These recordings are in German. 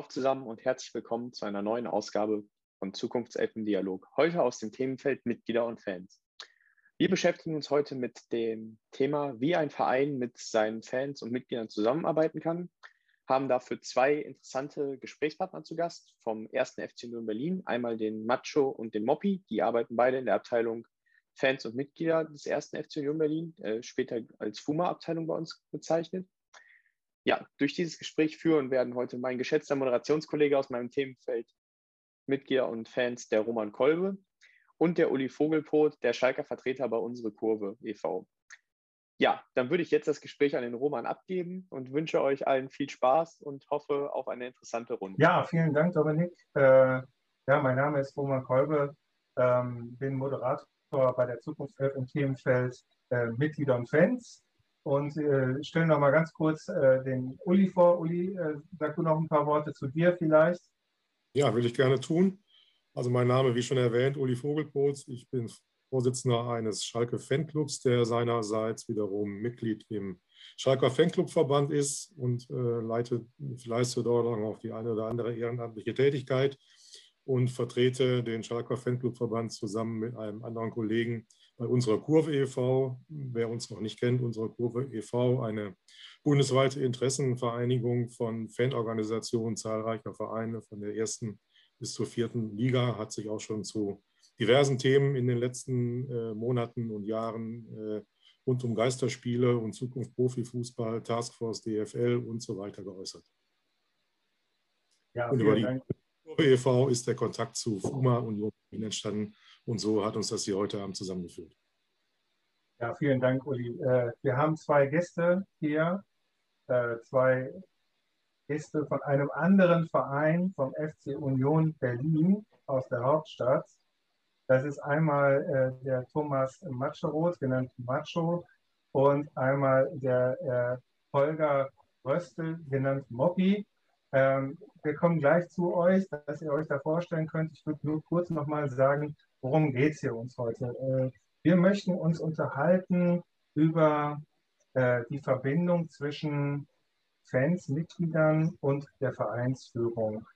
auf zusammen und herzlich willkommen zu einer neuen Ausgabe von Zukunftselfen Dialog. Heute aus dem Themenfeld Mitglieder und Fans. Wir beschäftigen uns heute mit dem Thema, wie ein Verein mit seinen Fans und Mitgliedern zusammenarbeiten kann. Haben dafür zwei interessante Gesprächspartner zu Gast vom ersten FC Nürnberg Berlin. Einmal den Macho und den Moppi. Die arbeiten beide in der Abteilung Fans und Mitglieder des ersten FC Union Berlin, äh, später als FUMA-Abteilung bei uns bezeichnet. Ja, durch dieses Gespräch führen werden heute mein geschätzter Moderationskollege aus meinem Themenfeld Mitglieder und Fans der Roman Kolbe und der Uli Vogelpot, der Schalker Vertreter bei Unsere Kurve e.V. Ja, dann würde ich jetzt das Gespräch an den Roman abgeben und wünsche euch allen viel Spaß und hoffe auf eine interessante Runde. Ja, vielen Dank, Dominik. Äh, ja, mein Name ist Roman Kolbe, ähm, bin Moderator bei der Zukunftself im Themenfeld äh, Mitglieder und Fans und äh, stellen noch mal ganz kurz äh, den Uli vor. Uli, äh, sag du noch ein paar Worte zu dir vielleicht. Ja, will ich gerne tun. Also mein Name, wie schon erwähnt, Uli Vogelpolz. Ich bin Vorsitzender eines Schalke Fanclubs, der seinerseits wiederum Mitglied im Schalker Fanclubverband ist und äh, leite, leiste dort auch die eine oder andere ehrenamtliche Tätigkeit und vertrete den Schalker Fanclubverband zusammen mit einem anderen Kollegen bei unserer Kurve e.V., wer uns noch nicht kennt, unsere Kurve e.V., eine bundesweite Interessenvereinigung von Fanorganisationen zahlreicher Vereine von der ersten bis zur vierten Liga, hat sich auch schon zu diversen Themen in den letzten äh, Monaten und Jahren äh, rund um Geisterspiele und Zukunft Profifußball, Taskforce DFL und so weiter geäußert. Ja, und über die Kurve e.V. ist der Kontakt zu FUMA und entstanden, und so hat uns das hier heute Abend zusammengeführt. Ja, vielen Dank, Uli. Äh, wir haben zwei Gäste hier, äh, zwei Gäste von einem anderen Verein, vom FC Union Berlin aus der Hauptstadt. Das ist einmal äh, der Thomas Matscherot, genannt Macho, und einmal der Holger Röstel, genannt Moppi. Ähm, wir kommen gleich zu euch, dass ihr euch da vorstellen könnt. Ich würde nur kurz nochmal sagen, worum geht es hier uns heute? Äh, wir möchten uns unterhalten über äh, die Verbindung zwischen Fans, Mitgliedern und der Vereinsführung.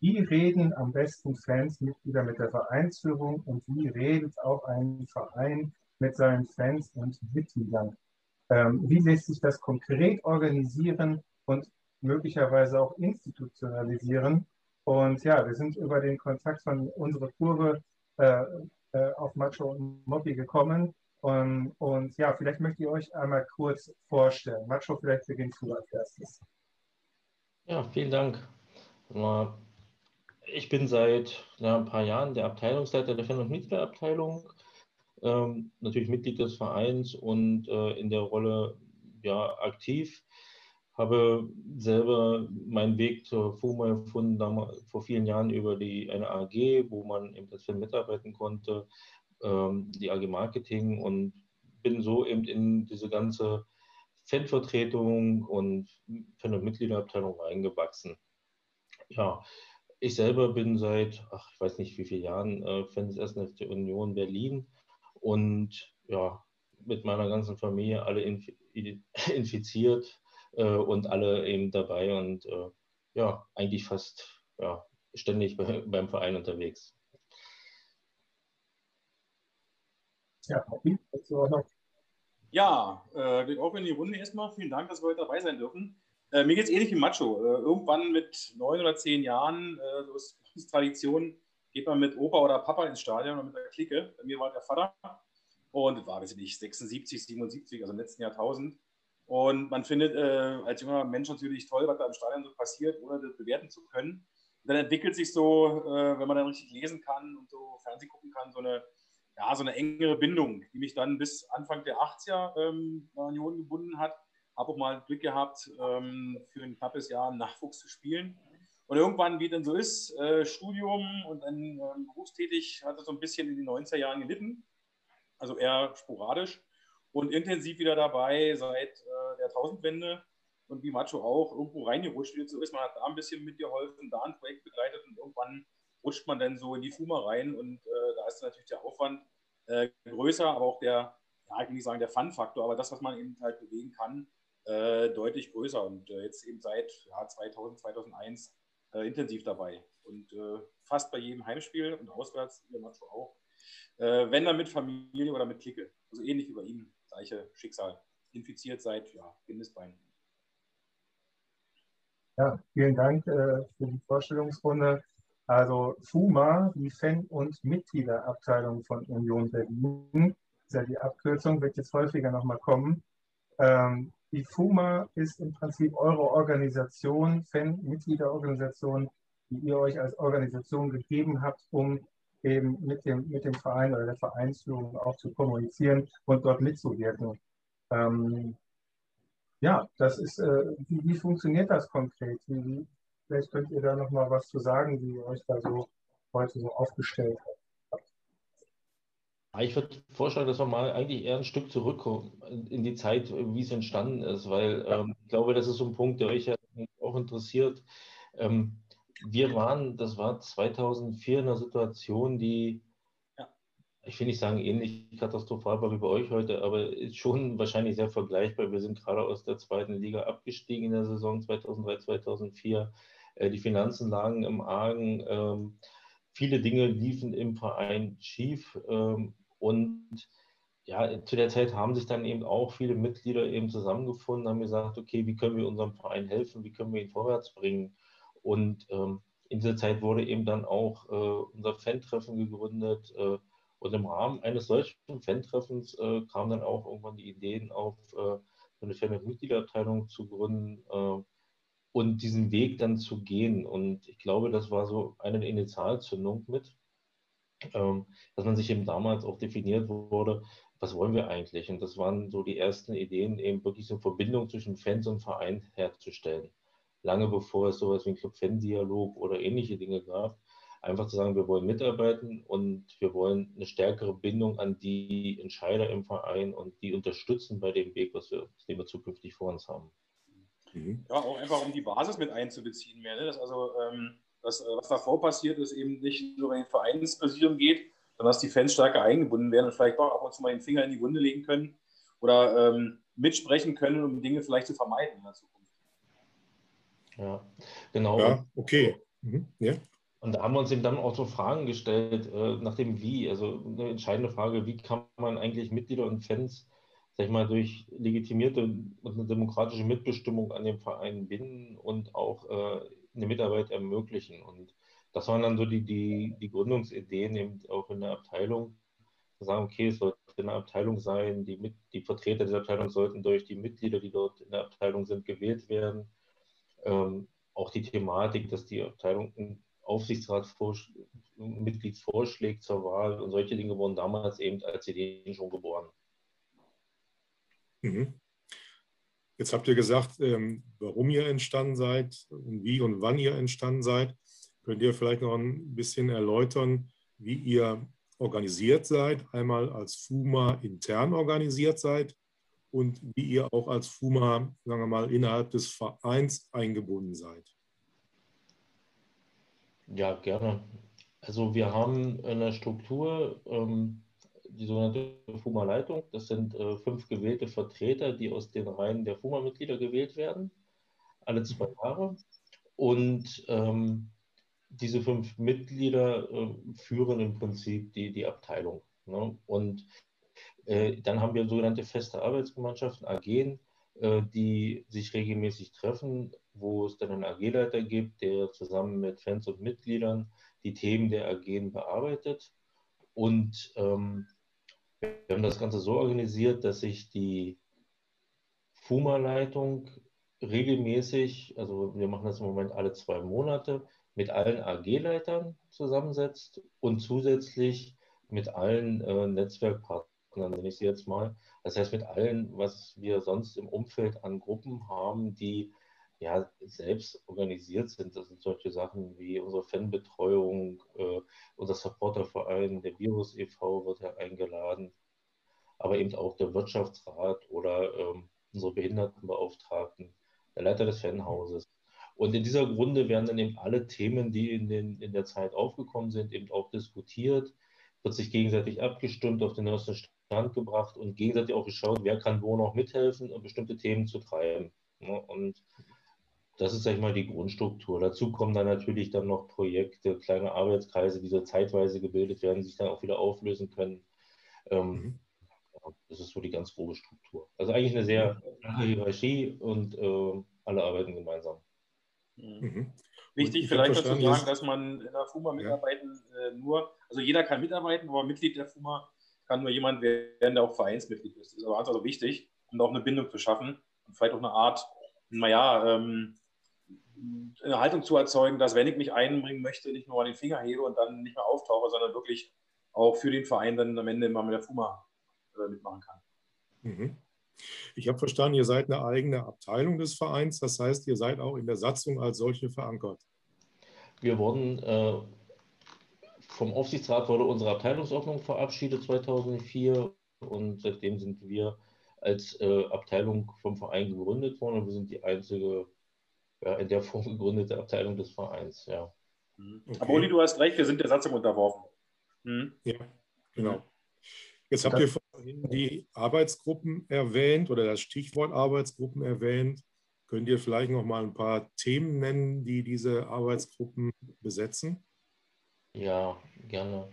Wie reden am besten Fans, Mitglieder mit der Vereinsführung und wie redet auch ein Verein mit seinen Fans und Mitgliedern? Ähm, wie lässt sich das konkret organisieren und möglicherweise auch institutionalisieren? Und ja, wir sind über den Kontakt von unserer Kurve auf Macho und Mobby gekommen. Und, und, ja, vielleicht möchte ich euch einmal kurz vorstellen. Macho, vielleicht beginnt du als erstes. Ja, vielen Dank. Ich bin seit ja, ein paar Jahren der Abteilungsleiter der Fan- und Mitgliederabteilung, ähm, natürlich Mitglied des Vereins und äh, in der Rolle ja, aktiv habe selber meinen Weg zur FUMA gefunden, damals, vor vielen Jahren über die, eine AG, wo man als Fan mitarbeiten konnte, ähm, die AG Marketing und bin so eben in diese ganze Fanvertretung und Fan- und Mitgliederabteilung eingewachsen. Ja, ich selber bin seit, ach, ich weiß nicht wie viele Jahren, äh, Fan des 1. FC Union Berlin und ja, mit meiner ganzen Familie alle inf infiziert und alle eben dabei und äh, ja, eigentlich fast ja, ständig bei, beim Verein unterwegs. Ja, ja äh, auch in die Runde erstmal. Vielen Dank, dass wir heute dabei sein dürfen. Äh, mir geht es ähnlich wie Macho. Äh, irgendwann mit neun oder zehn Jahren, äh, so ist, ist Tradition, geht man mit Opa oder Papa ins Stadion oder mit der Clique. Bei mir war der Vater. Und war, weiß ich nicht, 76, 77, also im letzten Jahrtausend. Und man findet äh, als junger Mensch natürlich toll, was da im Stadion so passiert, ohne das bewerten zu können. Und dann entwickelt sich so, äh, wenn man dann richtig lesen kann und so Fernsehen gucken kann, so eine, ja, so eine engere Bindung, die mich dann bis Anfang der 80er ähm, bei Union gebunden hat. Habe auch mal Glück gehabt, ähm, für ein knappes Jahr Nachwuchs zu spielen. Und irgendwann, wie dann so ist, äh, Studium und dann ähm, berufstätig, hat es so ein bisschen in den 90er Jahren gelitten. Also eher sporadisch und intensiv wieder dabei seit äh, der Tausendwende und wie Macho auch irgendwo reingerutscht, wie so ist. Man hat da ein bisschen mitgeholfen, da ein Projekt begleitet und irgendwann rutscht man dann so in die FUMA rein und äh, da ist natürlich der Aufwand äh, größer, aber auch der, ja, ich will nicht sagen der Fun-Faktor, aber das, was man eben halt bewegen kann, äh, deutlich größer. Und äh, jetzt eben seit ja, 2000, 2001 äh, intensiv dabei. Und fast bei jedem Heimspiel und auswärts, ihr Macho auch. Wenn dann mit Familie oder mit Clique. Also ähnlich wie bei ihm, gleiche Schicksal. Infiziert seit ja, Kindesbeinen. Ja, vielen Dank äh, für die Vorstellungsrunde. Also FUMA, die Fan- und Mitgliederabteilung von Union Berlin, ist ja die Abkürzung, wird jetzt häufiger nochmal kommen. Ähm, die FUMA ist im Prinzip eure Organisation, Fan-Mitgliederorganisation, die ihr euch als Organisation gegeben habt, um eben mit dem, mit dem Verein oder der Vereinsführung auch zu kommunizieren und dort mitzuwirken. Ähm, ja, das ist, äh, wie, wie, funktioniert das konkret? Wie, vielleicht könnt ihr da noch mal was zu sagen, wie ihr euch da so heute so aufgestellt habt. Ich würde vorschlagen, dass wir mal eigentlich eher ein Stück zurückkommen in die Zeit, wie es entstanden ist, weil ähm, ich glaube, das ist so ein Punkt, der euch ja auch interessiert. Ähm, wir waren, das war 2004 in einer Situation, die, ja. ich will nicht sagen ähnlich katastrophal war wie bei euch heute, aber ist schon wahrscheinlich sehr vergleichbar. Wir sind gerade aus der zweiten Liga abgestiegen in der Saison 2003, 2004. Äh, die Finanzen lagen im Argen. Ähm, viele Dinge liefen im Verein schief. Ähm, und ja, zu der Zeit haben sich dann eben auch viele Mitglieder eben zusammengefunden, haben gesagt, okay, wie können wir unserem Verein helfen, wie können wir ihn vorwärts bringen? Und ähm, in dieser Zeit wurde eben dann auch äh, unser Fan-Treffen gegründet. Äh, und im Rahmen eines solchen Fan-Treffens äh, kamen dann auch irgendwann die Ideen auf, äh, eine Fan- und Mitgliederabteilung zu gründen äh, und diesen Weg dann zu gehen. Und ich glaube, das war so eine Initialzündung mit, ähm, dass man sich eben damals auch definiert wurde, was wollen wir eigentlich? Und das waren so die ersten Ideen, eben wirklich so eine Verbindung zwischen Fans und Verein herzustellen lange bevor es sowas wie ein Club-Fan-Dialog oder ähnliche Dinge gab, einfach zu sagen, wir wollen mitarbeiten und wir wollen eine stärkere Bindung an die Entscheider im Verein und die unterstützen bei dem Weg, was wir, den wir zukünftig vor uns haben. Mhm. Ja, auch einfach um die Basis mit einzubeziehen mehr. Ne? Dass also ähm, das, äh, was davor passiert, ist eben nicht nur, wenn es Vereinspräsidium geht, sondern dass die Fans stärker eingebunden werden und vielleicht auch ab und zu mal den Finger in die Wunde legen können oder ähm, mitsprechen können, um Dinge vielleicht zu vermeiden in der Zukunft. Ja, genau. Ja, okay. Mhm. Ja. Und da haben wir uns eben dann auch so Fragen gestellt äh, nach dem Wie. Also eine entscheidende Frage, wie kann man eigentlich Mitglieder und Fans, sag ich mal, durch legitimierte und eine demokratische Mitbestimmung an dem Verein binden und auch äh, eine Mitarbeit ermöglichen. Und das waren dann so die, die, die Gründungsideen eben auch in der Abteilung. Zu sagen, okay, es sollte eine Abteilung sein, die, mit, die Vertreter dieser Abteilung sollten durch die Mitglieder, die dort in der Abteilung sind, gewählt werden ähm, auch die Thematik, dass die Abteilung einen Aufsichtsratsmitglied vorschlägt zur Wahl und solche Dinge wurden damals eben als Ideen schon geboren. Mhm. Jetzt habt ihr gesagt, ähm, warum ihr entstanden seid und wie und wann ihr entstanden seid. Könnt ihr vielleicht noch ein bisschen erläutern, wie ihr organisiert seid? Einmal als FUMA intern organisiert seid und wie ihr auch als FUMA, sagen wir mal, innerhalb des Vereins eingebunden seid. Ja, gerne. Also wir haben eine Struktur, ähm, die sogenannte FUMA-Leitung. Das sind äh, fünf gewählte Vertreter, die aus den Reihen der FUMA-Mitglieder gewählt werden, alle zwei Jahre. Und ähm, diese fünf Mitglieder äh, führen im Prinzip die, die Abteilung. Ne? Und dann haben wir sogenannte feste Arbeitsgemeinschaften, AGen, äh, die sich regelmäßig treffen, wo es dann einen AG-Leiter gibt, der zusammen mit Fans und Mitgliedern die Themen der AGen bearbeitet. Und ähm, wir haben das Ganze so organisiert, dass sich die FUMA-Leitung regelmäßig, also wir machen das im Moment alle zwei Monate, mit allen AG-Leitern zusammensetzt und zusätzlich mit allen äh, Netzwerkpartnern nenne ich sie jetzt mal. Das heißt, mit allen, was wir sonst im Umfeld an Gruppen haben, die ja selbst organisiert sind. Das sind solche Sachen wie unsere Fanbetreuung, äh, unser Supporterverein, der Virus e.V. wird ja eingeladen, aber eben auch der Wirtschaftsrat oder ähm, unsere Behindertenbeauftragten, der Leiter des Fanhauses. Und in dieser Grunde werden dann eben alle Themen, die in, den, in der Zeit aufgekommen sind, eben auch diskutiert, wird sich gegenseitig abgestimmt auf den neuesten Stand gebracht und gegenseitig auch geschaut, wer kann wo noch mithelfen, um bestimmte Themen zu treiben. Und das ist, sag ich mal, die Grundstruktur. Dazu kommen dann natürlich dann noch Projekte, kleine Arbeitskreise, die so zeitweise gebildet werden, sich dann auch wieder auflösen können. Ähm, mhm. Das ist so die ganz grobe Struktur. Also eigentlich eine sehr Hierarchie und äh, alle arbeiten gemeinsam. Mhm. Wichtig vielleicht dazu sagen, dass man in der FUMA mitarbeiten ja. äh, nur, also jeder kann mitarbeiten, aber Mitglied der FUMA kann nur jemand werden, der auch Vereinsmitglied ist. Das ist aber also wichtig, um auch eine Bindung zu schaffen und vielleicht auch eine Art, naja, ähm, eine Haltung zu erzeugen, dass wenn ich mich einbringen möchte, nicht nur an den Finger hebe und dann nicht mehr auftauche, sondern wirklich auch für den Verein dann am Ende immer mit der FUMA äh, mitmachen kann. Mhm. Ich habe verstanden, ihr seid eine eigene Abteilung des Vereins, das heißt, ihr seid auch in der Satzung als solche verankert. Wir wurden äh, vom Aufsichtsrat wurde unsere Abteilungsordnung verabschiedet 2004 und seitdem sind wir als äh, Abteilung vom Verein gegründet worden und wir sind die einzige ja, in der Form gegründete Abteilung des Vereins. Ja. Mhm. Okay. Aber Uli, du hast recht, wir sind der Satzung unterworfen. Mhm. Ja, genau. Jetzt habt ihr vorhin die Arbeitsgruppen erwähnt oder das Stichwort Arbeitsgruppen erwähnt. Könnt ihr vielleicht noch mal ein paar Themen nennen, die diese Arbeitsgruppen besetzen? Ja, gerne.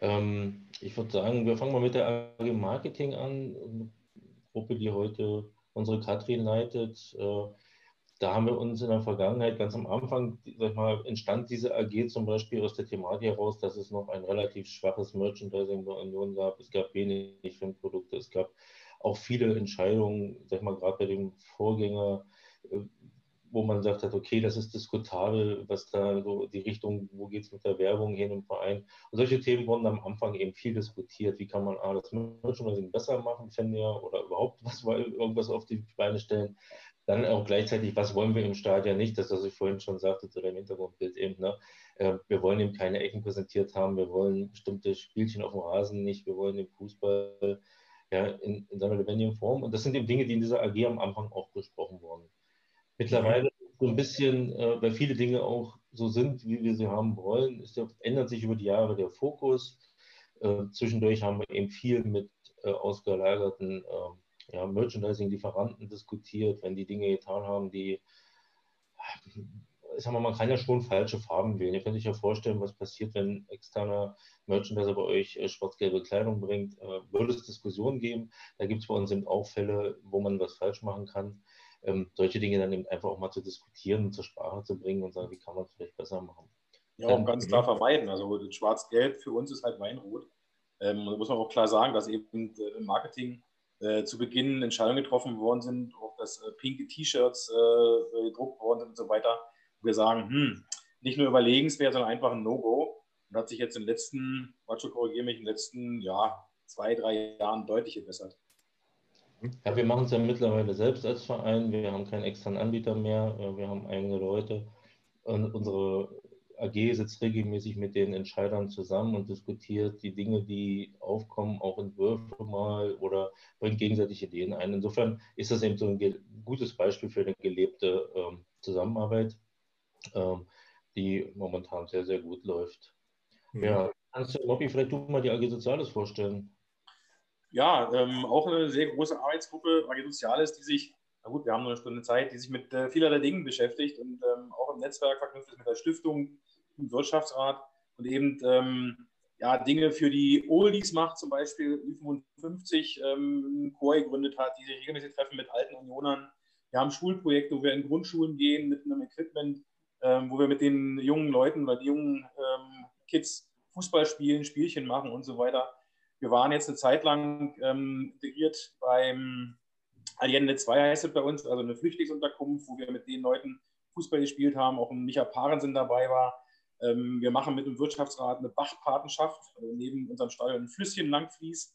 Ähm, ich würde sagen, wir fangen mal mit der AG Marketing an, eine Gruppe, die heute unsere Katrin leitet. Äh, da haben wir uns in der Vergangenheit ganz am Anfang, sag ich mal, entstand diese AG zum Beispiel aus der Thematik heraus, dass es noch ein relativ schwaches Merchandising der Union gab. Es gab wenig Filmprodukte, es gab auch viele Entscheidungen, sag ich mal, gerade bei dem Vorgänger, äh, wo man sagt hat, okay, das ist diskutabel, was da so die Richtung, wo geht es mit der Werbung hin im Verein. Und solche Themen wurden am Anfang eben viel diskutiert. Wie kann man A, das Merchandising besser machen, fände ja, oder überhaupt was, irgendwas auf die Beine stellen. Dann auch gleichzeitig, was wollen wir im Stadion nicht, das, was ich vorhin schon sagte zu dem Hintergrundbild eben. Ne? Äh, wir wollen eben keine Ecken präsentiert haben, wir wollen bestimmte Spielchen auf dem Rasen nicht, wir wollen den Fußball ja, in, in seiner lebendigen Form. Und das sind eben Dinge, die in dieser AG am Anfang auch besprochen wurden. Mittlerweile so ein bisschen, äh, weil viele Dinge auch so sind, wie wir sie haben wollen, ist der, ändert sich über die Jahre der Fokus. Äh, zwischendurch haben wir eben viel mit äh, ausgelagerten ähm, ja, Merchandising-Lieferanten diskutiert, wenn die Dinge getan haben, die, ich sag mal, man kann ja schon falsche Farben wählen. Ihr könnt euch ja vorstellen, was passiert, wenn externer Merchandiser bei euch äh, schwarz-gelbe Kleidung bringt. Äh, würde es Diskussionen geben? Da gibt es bei uns eben auch Fälle, wo man was falsch machen kann. Ähm, solche Dinge dann eben einfach auch mal zu diskutieren und zur Sprache zu bringen und sagen, wie kann man es vielleicht besser machen. Ja, auch ganz klar vermeiden. Also Schwarz-Gelb für uns ist halt Weinrot. Ähm, da muss man auch klar sagen, dass eben äh, im Marketing äh, zu Beginn Entscheidungen getroffen worden sind, auch dass äh, pinke T-Shirts äh, gedruckt worden sind und so weiter. Und wir sagen, hm, nicht nur überlegenswert, sondern einfach ein No-Go. Und hat sich jetzt den letzten, Macho korrigiere mich, in den letzten ja, zwei, drei Jahren deutlich gebessert. Ja, wir machen es ja mittlerweile selbst als Verein. Wir haben keinen externen Anbieter mehr. Wir haben eigene Leute. Und unsere AG sitzt regelmäßig mit den Entscheidern zusammen und diskutiert die Dinge, die aufkommen, auch Entwürfe mal oder bringt gegenseitig Ideen ein. Insofern ist das eben so ein gutes Beispiel für eine gelebte ähm, Zusammenarbeit, ähm, die momentan sehr, sehr gut läuft. Mhm. Ja, kannst du, Lobby, vielleicht du mal die AG Soziales vorstellen? Ja, ähm, auch eine sehr große Arbeitsgruppe, AG Soziales, die sich na gut, wir haben nur eine Stunde Zeit, die sich mit äh, vielerlei Dingen beschäftigt und ähm, auch im Netzwerk verknüpft ist mit der Stiftung, Wirtschaftsrat und eben ähm, ja, Dinge für die Oldies macht, zum Beispiel Ü55 ähm, Chor gegründet hat, die sich regelmäßig treffen mit alten Unionern. Wir haben Schulprojekte, wo wir in Grundschulen gehen mit einem Equipment, ähm, wo wir mit den jungen Leuten oder die jungen ähm, Kids Fußball spielen, Spielchen machen und so weiter. Wir waren jetzt eine Zeit lang ähm, integriert beim Allende 2 heißt es bei uns, also eine Flüchtlingsunterkunft, wo wir mit den Leuten Fußball gespielt haben, auch ein Micha Parensen dabei war. Ähm, wir machen mit dem Wirtschaftsrat eine Bachpatenschaft, also neben unserem Stadion ein Flüsschen lang fließt.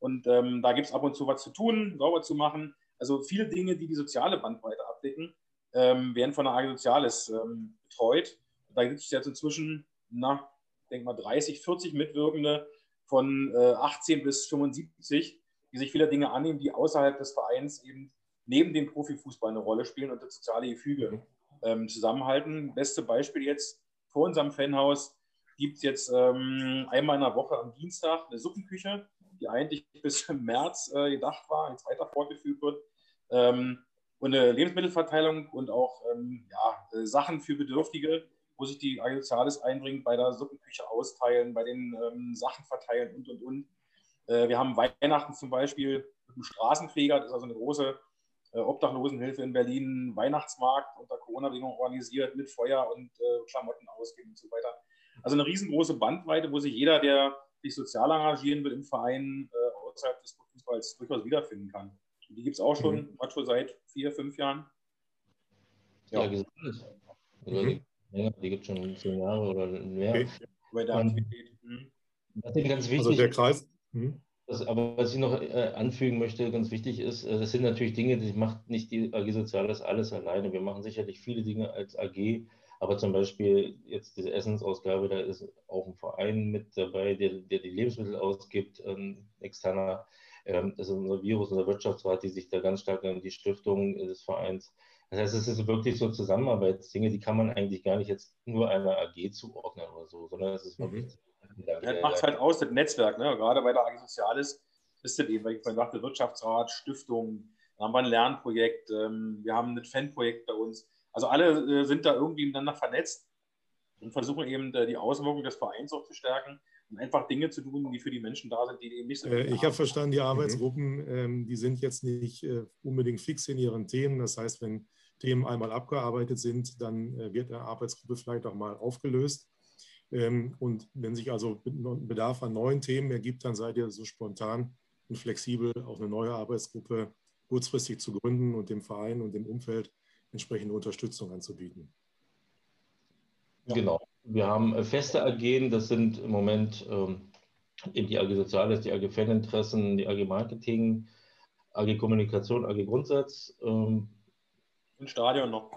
Und ähm, da gibt es ab und zu was zu tun, sauber zu machen. Also viele Dinge, die die soziale Bandbreite abdecken, ähm, werden von der AG Soziales ähm, betreut. Da gibt es jetzt inzwischen, na, ich denke mal 30, 40 Mitwirkende von äh, 18 bis 75, die sich vieler Dinge annehmen, die außerhalb des Vereins eben neben dem Profifußball eine Rolle spielen und das soziale Gefüge ähm, zusammenhalten. Beste Beispiel jetzt vor unserem Fanhaus gibt es jetzt ähm, einmal in der Woche am Dienstag eine Suppenküche, die eigentlich bis März äh, gedacht war, jetzt weiter fortgeführt wird. Ähm, und eine Lebensmittelverteilung und auch ähm, ja, äh, Sachen für Bedürftige, wo sich die AG Soziales einbringt, bei der Suppenküche austeilen, bei den ähm, Sachen verteilen und, und, und. Äh, wir haben Weihnachten zum Beispiel mit einem Straßenfeger, das ist also eine große Obdachlosenhilfe in Berlin, Weihnachtsmarkt unter Corona-Bedingungen organisiert mit Feuer und äh, Klamotten ausgeben und so weiter. Also eine riesengroße Bandbreite, wo sich jeder, der sich sozial engagieren will im Verein, äh, außerhalb des Fußballs durchaus wiederfinden kann. Und die gibt es auch schon, mhm. schon seit vier, fünf Jahren. Ja, ja also mhm. die, die gibt es schon zehn Jahre oder mehr. Okay. Bei der Aktivität. Mhm. Was ganz wichtig also der Kreis. Mhm. Das, aber was ich noch äh, anfügen möchte, ganz wichtig ist, äh, das sind natürlich Dinge, die macht nicht die AG Soziales alles alleine. Wir machen sicherlich viele Dinge als AG, aber zum Beispiel jetzt diese Essensausgabe, da ist auch ein Verein mit dabei, der, der die Lebensmittel ausgibt, ein externer, ähm, das ist unser Virus, unser Wirtschaftsrat, die sich da ganz stark an die Stiftung des Vereins. Das heißt, es ist wirklich so Zusammenarbeitsdinge, die kann man eigentlich gar nicht jetzt nur einer AG zuordnen oder so, sondern es ist wirklich. Mhm. Das macht es halt aus, das Netzwerk, ne? gerade bei der AG Soziales ist das eben, weil ich sagte, Wirtschaftsrat, Stiftung, da haben wir ein Lernprojekt, ähm, wir haben ein Fanprojekt bei uns also alle äh, sind da irgendwie miteinander vernetzt und versuchen eben äh, die Auswirkungen des Vereins auch zu stärken und einfach Dinge zu tun, die für die Menschen da sind, die eben nicht so. Äh, ich habe verstanden, die Arbeitsgruppen, mhm. ähm, die sind jetzt nicht äh, unbedingt fix in ihren Themen. Das heißt, wenn Themen einmal abgearbeitet sind, dann äh, wird eine Arbeitsgruppe vielleicht auch mal aufgelöst. Ähm, und wenn sich also Bedarf an neuen Themen ergibt, dann seid ihr so spontan und flexibel, auch eine neue Arbeitsgruppe kurzfristig zu gründen und dem Verein und dem Umfeld entsprechende Unterstützung anzubieten. Ja. Genau. Wir haben äh, feste AG, das sind im Moment ähm, die AG Soziales, die AG Faninteressen, die AG Marketing, AG Kommunikation, AG Grundsatz. Ähm, und Stadion noch.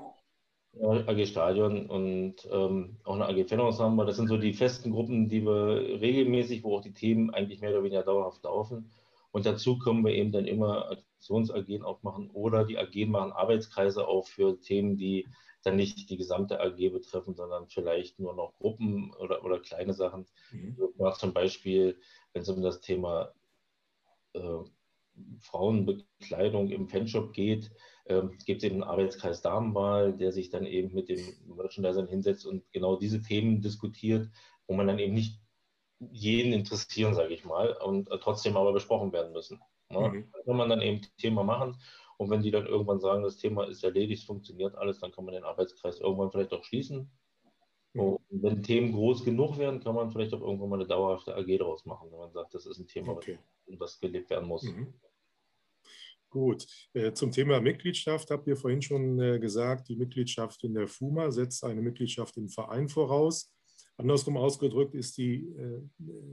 AG Stadion und ähm, auch eine AG Fanensemble. Das sind so die festen Gruppen, die wir regelmäßig, wo auch die Themen eigentlich mehr oder weniger dauerhaft laufen. Und dazu können wir eben dann immer Aktions-AG aufmachen oder die AG machen Arbeitskreise auf für Themen, die dann nicht die gesamte AG betreffen, sondern vielleicht nur noch Gruppen oder, oder kleine Sachen. Mhm. Zum Beispiel, wenn es um das Thema äh, Frauenbekleidung im Fanshop geht, äh, gibt es eben einen Arbeitskreis Damenwahl, der sich dann eben mit dem Merchandiser hinsetzt und genau diese Themen diskutiert, wo man dann eben nicht jeden interessieren, sage ich mal, und äh, trotzdem aber besprochen werden müssen. Ne? Mhm. Kann man dann eben Thema machen und wenn die dann irgendwann sagen, das Thema ist erledigt, funktioniert alles, dann kann man den Arbeitskreis irgendwann vielleicht auch schließen. Mhm. Und wenn Themen groß genug werden, kann man vielleicht auch irgendwann mal eine dauerhafte AG daraus machen, wenn man sagt, das ist ein Thema, okay. was gelebt werden muss. Mhm. Gut, äh, zum Thema Mitgliedschaft habt ihr vorhin schon äh, gesagt, die Mitgliedschaft in der FUMA setzt eine Mitgliedschaft im Verein voraus. Andersrum ausgedrückt ist die äh,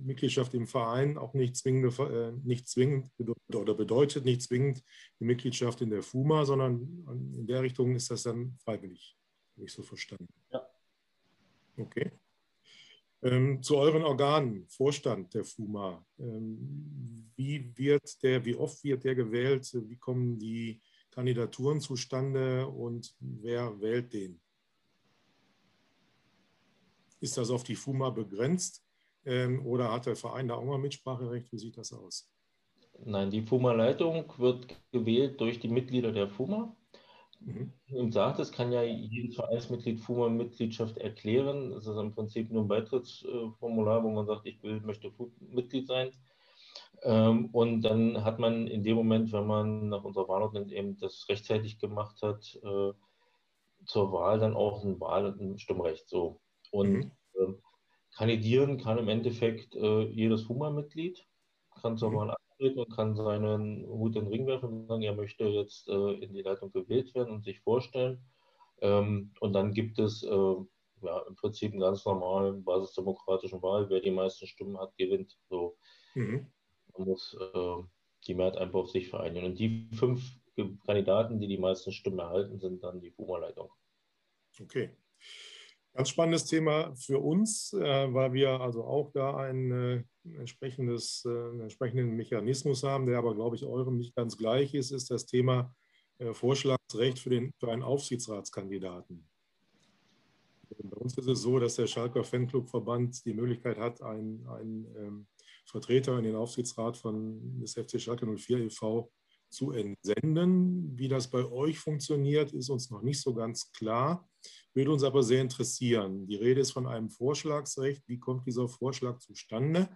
Mitgliedschaft im Verein auch nicht, zwingende, nicht zwingend oder bedeutet nicht zwingend die Mitgliedschaft in der FUMA, sondern in der Richtung ist das dann freiwillig, habe ich so verstanden. Ja. Okay. Ähm, zu euren Organen, Vorstand der FUMA. Ähm, wie wird der, wie oft wird der gewählt? Wie kommen die Kandidaturen zustande und wer wählt den? Ist das auf die FUMA begrenzt ähm, oder hat der Verein da auch mal Mitspracherecht? Wie sieht das aus? Nein, die FUMA-Leitung wird gewählt durch die Mitglieder der FUMA. Mhm. Im sagt, es kann ja jedes Vereinsmitglied FUMA-Mitgliedschaft erklären. Das ist im Prinzip nur ein Beitrittsformular, wo man sagt, ich will, möchte Mitglied sein. Ähm, und dann hat man in dem Moment, wenn man nach unserer Wahlordnung eben das rechtzeitig gemacht hat, äh, zur Wahl dann auch ein Wahl- und ein Stimmrecht. So. Und mhm. äh, kandidieren kann im Endeffekt äh, jedes FUMA-Mitglied, kann zur mhm. Wahl antreten und kann seinen Hut in den Ring werfen und sagen, er möchte jetzt äh, in die Leitung gewählt werden und sich vorstellen. Ähm, und dann gibt es äh, ja, im Prinzip einen ganz normalen basisdemokratischen Wahl. Wer die meisten Stimmen hat, gewinnt. So. Mhm. Man muss äh, die Mehrheit einfach auf sich vereinigen. Und die fünf Kandidaten, die die meisten Stimmen erhalten, sind dann die FUMA-Leitung. Okay. Ganz spannendes Thema für uns, äh, weil wir also auch da ein äh, entsprechendes, äh, einen entsprechenden Mechanismus haben, der aber, glaube ich, eurem nicht ganz gleich ist, ist das Thema Vorschlagsrecht für, den, für einen Aufsichtsratskandidaten. Bei uns ist es so, dass der Schalker Fanclubverband die Möglichkeit hat, einen, einen ähm, Vertreter in den Aufsichtsrat von des FC Schalke 04 e.V. zu entsenden. Wie das bei euch funktioniert, ist uns noch nicht so ganz klar, würde uns aber sehr interessieren. Die Rede ist von einem Vorschlagsrecht. Wie kommt dieser Vorschlag zustande?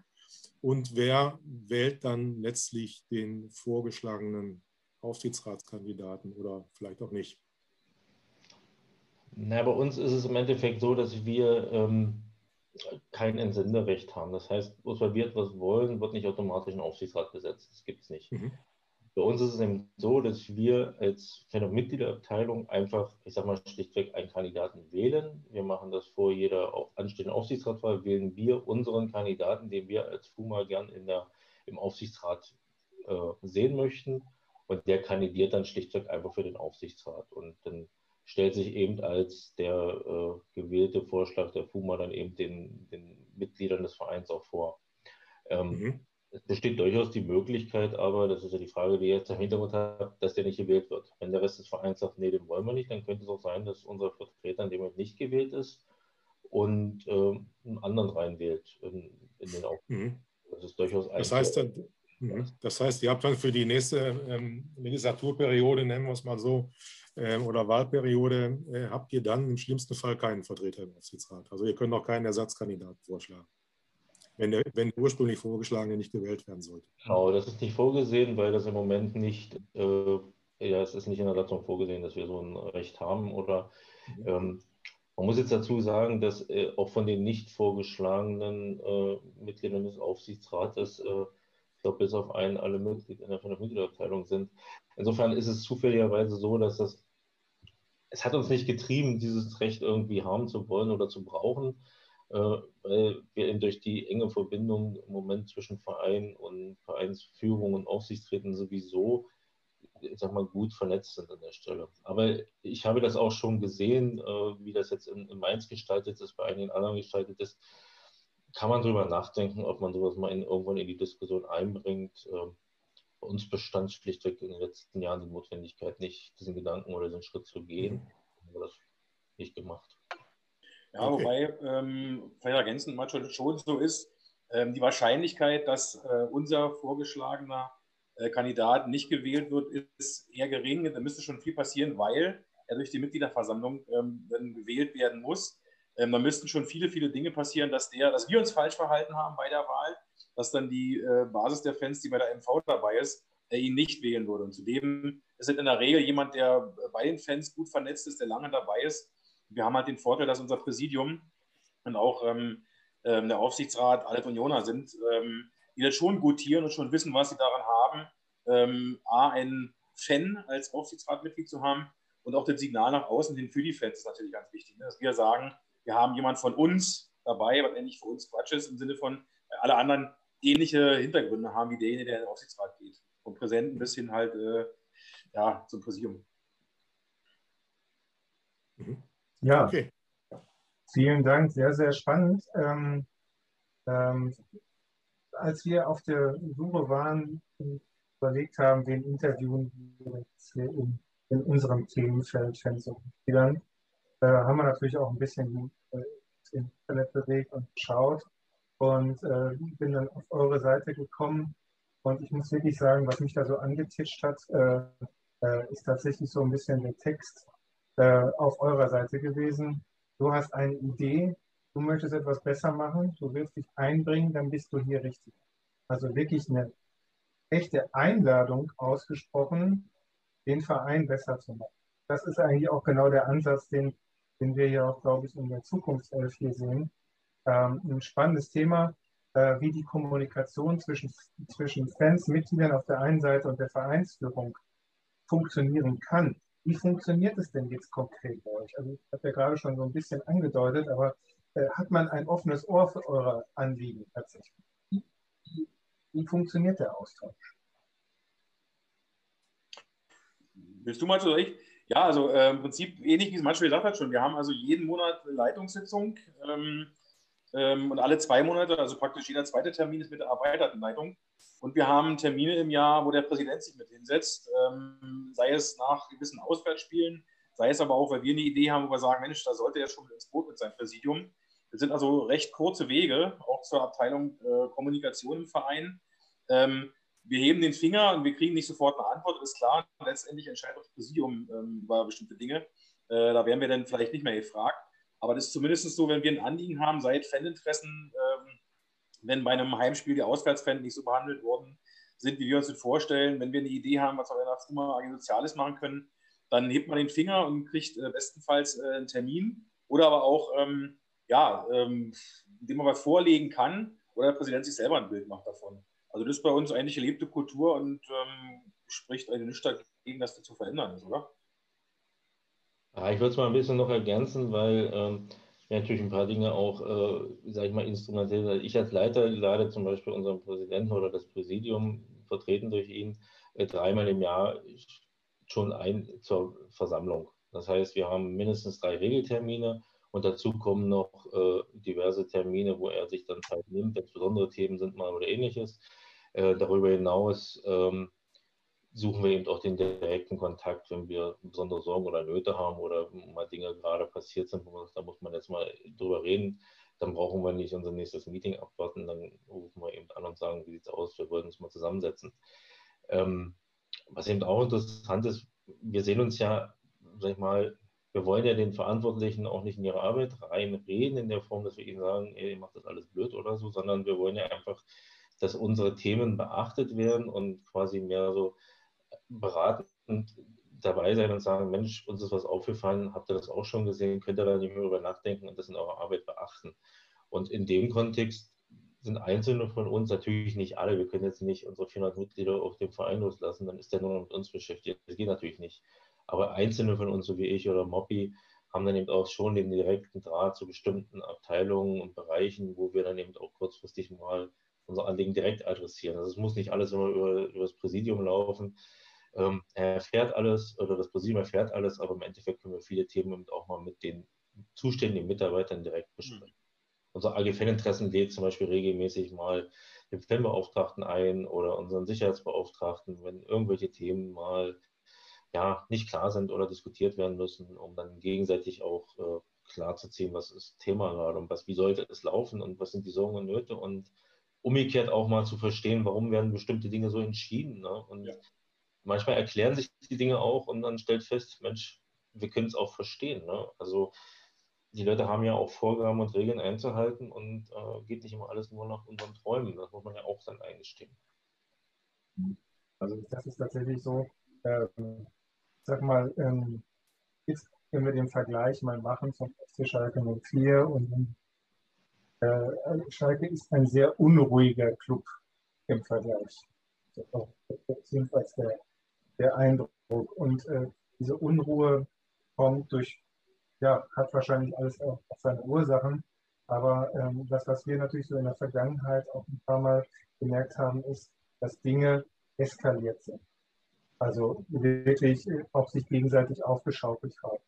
Und wer wählt dann letztlich den vorgeschlagenen Aufsichtsratskandidaten oder vielleicht auch nicht? Na, bei uns ist es im Endeffekt so, dass wir ähm, kein Entsenderecht haben. Das heißt, weil wir etwas wollen, wird nicht automatisch ein Aufsichtsrat besetzt. Das gibt es nicht. Mhm. Bei uns ist es eben so, dass wir als Mitgliederabteilung einfach, ich sag mal, schlichtweg einen Kandidaten wählen. Wir machen das vor jeder anstehenden Aufsichtsratwahl, wählen wir unseren Kandidaten, den wir als FUMA gern in der, im Aufsichtsrat äh, sehen möchten. Und der kandidiert dann schlichtweg einfach für den Aufsichtsrat. Und dann stellt sich eben als der äh, gewählte Vorschlag der FUMA dann eben den, den Mitgliedern des Vereins auch vor. Ähm, mhm. Es besteht durchaus die Möglichkeit, aber das ist ja die Frage, die ihr jetzt im Hintergrund habt, dass der nicht gewählt wird. Wenn der Rest des Vereins sagt, nee, den wollen wir nicht, dann könnte es auch sein, dass unser Vertreter in dem Moment nicht gewählt ist und äh, einen anderen reinwählt in, in den Aufgaben. Mhm. Das ist durchaus Das heißt, dann, mhm. das heißt, ihr habt dann für die nächste ähm, Legislaturperiode, nennen wir es mal so, ähm, oder Wahlperiode, äh, habt ihr dann im schlimmsten Fall keinen Vertreter im Aufsichtsrat. Also ihr könnt auch keinen Ersatzkandidaten vorschlagen, wenn der, wenn der ursprünglich vorgeschlagene nicht gewählt werden sollte. Genau, das ist nicht vorgesehen, weil das im Moment nicht, äh, ja, es ist nicht in der Satzung vorgesehen, dass wir so ein Recht haben. Oder mhm. ähm, man muss jetzt dazu sagen, dass äh, auch von den nicht vorgeschlagenen äh, Mitgliedern des Aufsichtsrates äh, ich glaube, bis auf einen alle Mitglieder in der Mitgliederabteilung sind. Insofern ist es zufälligerweise so, dass das es hat uns nicht getrieben, dieses Recht irgendwie haben zu wollen oder zu brauchen, weil wir eben durch die enge Verbindung im Moment zwischen Verein und Vereinsführung und Aufsichtstreten sowieso, ich sag mal, gut vernetzt sind an der Stelle. Aber ich habe das auch schon gesehen, äh, wie das jetzt in, in Mainz gestaltet ist, bei einigen anderen gestaltet ist. Kann man darüber nachdenken, ob man sowas mal in, irgendwann in die Diskussion einbringt. Äh, bei uns bestand schlichtweg in den letzten Jahren die Notwendigkeit nicht, diesen Gedanken oder diesen Schritt zu gehen. Mhm. Haben wir das nicht gemacht. Ja, okay. wobei ähm, vielleicht ergänzend mal schon so ist, ähm, die Wahrscheinlichkeit, dass äh, unser vorgeschlagener äh, Kandidat nicht gewählt wird, ist eher gering. Da müsste schon viel passieren, weil er durch die Mitgliederversammlung ähm, dann gewählt werden muss. Ähm, da müssten schon viele, viele Dinge passieren, dass, der, dass wir uns falsch verhalten haben bei der Wahl dass dann die äh, Basis der Fans, die bei der MV dabei ist, äh, ihn nicht wählen würde. Und zudem ist es in der Regel jemand, der bei den Fans gut vernetzt ist, der lange dabei ist. Wir haben halt den Vorteil, dass unser Präsidium und auch ähm, ähm, der Aufsichtsrat alle Unioner sind, ähm, die das schon gutieren und schon wissen, was sie daran haben, ähm, A, einen Fan als Aufsichtsratmitglied zu haben und auch das Signal nach außen hin für die Fans ist natürlich ganz wichtig. Ne? Dass wir sagen, wir haben jemand von uns dabei, was eigentlich für uns Quatsch ist, im Sinne von, alle anderen ähnliche Hintergründe haben wie derjenige, der in den Aufsichtsrat geht. Vom Präsidenten bis hin halt äh, ja, zum Präsidium. Mhm. Ja, okay. vielen Dank, sehr, sehr spannend. Ähm, ähm, als wir auf der Suche waren und überlegt haben, wen interviewen wir in, in unserem Themenfeld Mitgliedern, äh, haben wir natürlich auch ein bisschen äh, ins Internet bewegt und geschaut und äh, bin dann auf eure Seite gekommen. Und ich muss wirklich sagen, was mich da so angetischt hat, äh, äh, ist tatsächlich so ein bisschen der Text äh, auf eurer Seite gewesen. Du hast eine Idee, du möchtest etwas besser machen, du willst dich einbringen, dann bist du hier richtig. Also wirklich eine echte Einladung ausgesprochen, den Verein besser zu machen. Das ist eigentlich auch genau der Ansatz, den, den wir ja auch, glaube ich, in der Zukunftself hier sehen ähm, ein spannendes Thema, äh, wie die Kommunikation zwischen, zwischen Fans, Mitgliedern auf der einen Seite und der Vereinsführung funktionieren kann. Wie funktioniert es denn jetzt konkret bei euch? Also ich habe ja gerade schon so ein bisschen angedeutet, aber äh, hat man ein offenes Ohr für eure Anliegen tatsächlich? Wie, funktioniert der Austausch? Willst du mal zu euch? Ja, also äh, im Prinzip ähnlich wie es manchmal gesagt hat schon. Wir haben also jeden Monat eine Leitungssitzung. Ähm, ähm, und alle zwei Monate, also praktisch jeder zweite Termin ist mit der erweiterten Leitung. Und wir haben Termine im Jahr, wo der Präsident sich mit hinsetzt, ähm, sei es nach gewissen Auswärtsspielen, sei es aber auch, weil wir eine Idee haben, wo wir sagen, Mensch, da sollte er schon ins Boot mit seinem Präsidium. Das sind also recht kurze Wege, auch zur Abteilung äh, Kommunikation im Verein. Ähm, wir heben den Finger und wir kriegen nicht sofort eine Antwort, ist klar. Letztendlich entscheidet das Präsidium ähm, über bestimmte Dinge. Äh, da werden wir dann vielleicht nicht mehr gefragt. Aber das ist zumindest so, wenn wir ein Anliegen haben, seit Faninteressen, ähm, wenn bei einem Heimspiel die Auswärtsfans nicht so behandelt worden sind, wie wir uns das vorstellen, wenn wir eine Idee haben, was wir nach Fruma Soziales machen können, dann hebt man den Finger und kriegt äh, bestenfalls äh, einen Termin oder aber auch, ähm, ja, ähm, indem man was vorlegen kann oder der Präsident sich selber ein Bild macht davon. Also das ist bei uns eigentlich erlebte Kultur und ähm, spricht eigentlich nicht dagegen, das zu verändern ist, oder? Ja, ich würde es mal ein bisschen noch ergänzen, weil ähm, ja, natürlich ein paar Dinge auch, äh, sage ich mal, instrumentalisiert. Ich als Leiter lade zum Beispiel unseren Präsidenten oder das Präsidium, vertreten durch ihn, äh, dreimal im Jahr schon ein zur Versammlung. Das heißt, wir haben mindestens drei Regeltermine und dazu kommen noch äh, diverse Termine, wo er sich dann Zeit nimmt, wenn es besondere Themen sind mal oder ähnliches. Äh, darüber hinaus ähm, suchen wir eben auch den direkten Kontakt, wenn wir besondere Sorgen oder Nöte haben oder mal Dinge gerade passiert sind, wo man, da muss man jetzt mal drüber reden. Dann brauchen wir nicht unser nächstes Meeting abwarten, dann rufen wir eben an und sagen, wie sieht es aus, wir wollen uns mal zusammensetzen. Ähm, was eben auch interessant ist, wir sehen uns ja, sag ich mal, wir wollen ja den Verantwortlichen auch nicht in ihre Arbeit reinreden, in der Form, dass wir ihnen sagen, ey, ihr macht das alles blöd oder so, sondern wir wollen ja einfach, dass unsere Themen beachtet werden und quasi mehr so beratend dabei sein und sagen, Mensch, uns ist was aufgefallen, habt ihr das auch schon gesehen, könnt ihr da nicht mehr drüber nachdenken und das in eurer Arbeit beachten. Und in dem Kontext sind Einzelne von uns, natürlich nicht alle, wir können jetzt nicht unsere 400 Mitglieder auf dem Verein loslassen, dann ist der nur noch mit uns beschäftigt. Das geht natürlich nicht. Aber Einzelne von uns, so wie ich oder Moppi, haben dann eben auch schon den direkten Draht zu bestimmten Abteilungen und Bereichen, wo wir dann eben auch kurzfristig mal unser Anliegen direkt adressieren. Also es muss nicht alles immer über, über das Präsidium laufen. Ähm, er erfährt alles oder das Präsidium erfährt alles, aber im Endeffekt können wir viele Themen auch mal mit den zuständigen Mitarbeitern direkt besprechen. Mhm. Unser AG Faninteressen lädt zum Beispiel regelmäßig mal den Fanbeauftragten ein oder unseren Sicherheitsbeauftragten, wenn irgendwelche Themen mal ja, nicht klar sind oder diskutiert werden müssen, um dann gegenseitig auch äh, klar zu ziehen, was ist Thema gerade und was, wie sollte es laufen und was sind die Sorgen und Nöte und umgekehrt auch mal zu verstehen, warum werden bestimmte Dinge so entschieden. Ne? Und ja manchmal erklären sich die Dinge auch und dann stellt fest, Mensch, wir können es auch verstehen. Ne? Also die Leute haben ja auch Vorgaben und Regeln einzuhalten und äh, geht nicht immer alles nur nach unseren Träumen. Das muss man ja auch dann eingestehen. Also das ist tatsächlich so, ähm, sag mal, ähm, jetzt, wenn wir den Vergleich mal machen zum FC Schalke 04 und äh, Schalke ist ein sehr unruhiger Club im Vergleich. Beziehungsweise der der Eindruck. Und äh, diese Unruhe kommt durch, ja, hat wahrscheinlich alles auch, seine Ursachen. Aber ähm, das, was wir natürlich so in der Vergangenheit auch ein paar Mal gemerkt haben, ist, dass Dinge eskaliert sind. Also wirklich äh, auch sich gegenseitig aufgeschaukelt haben.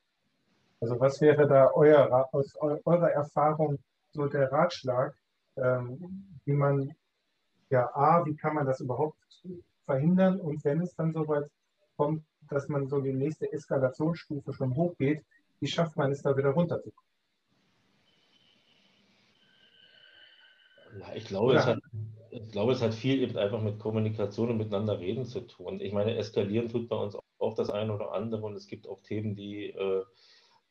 Also was wäre da euer, aus eurer Erfahrung so der Ratschlag, ähm, wie man, ja, A, wie kann man das überhaupt verhindern und wenn es dann soweit kommt, dass man so die nächste Eskalationsstufe schon hochgeht, wie schafft man es da wieder runterzukommen? Ja, ich glaube, es hat, ich glaube, es hat viel eben einfach mit Kommunikation und miteinander reden zu tun. Ich meine, eskalieren tut bei uns auch das eine oder andere und es gibt auch Themen, die, äh,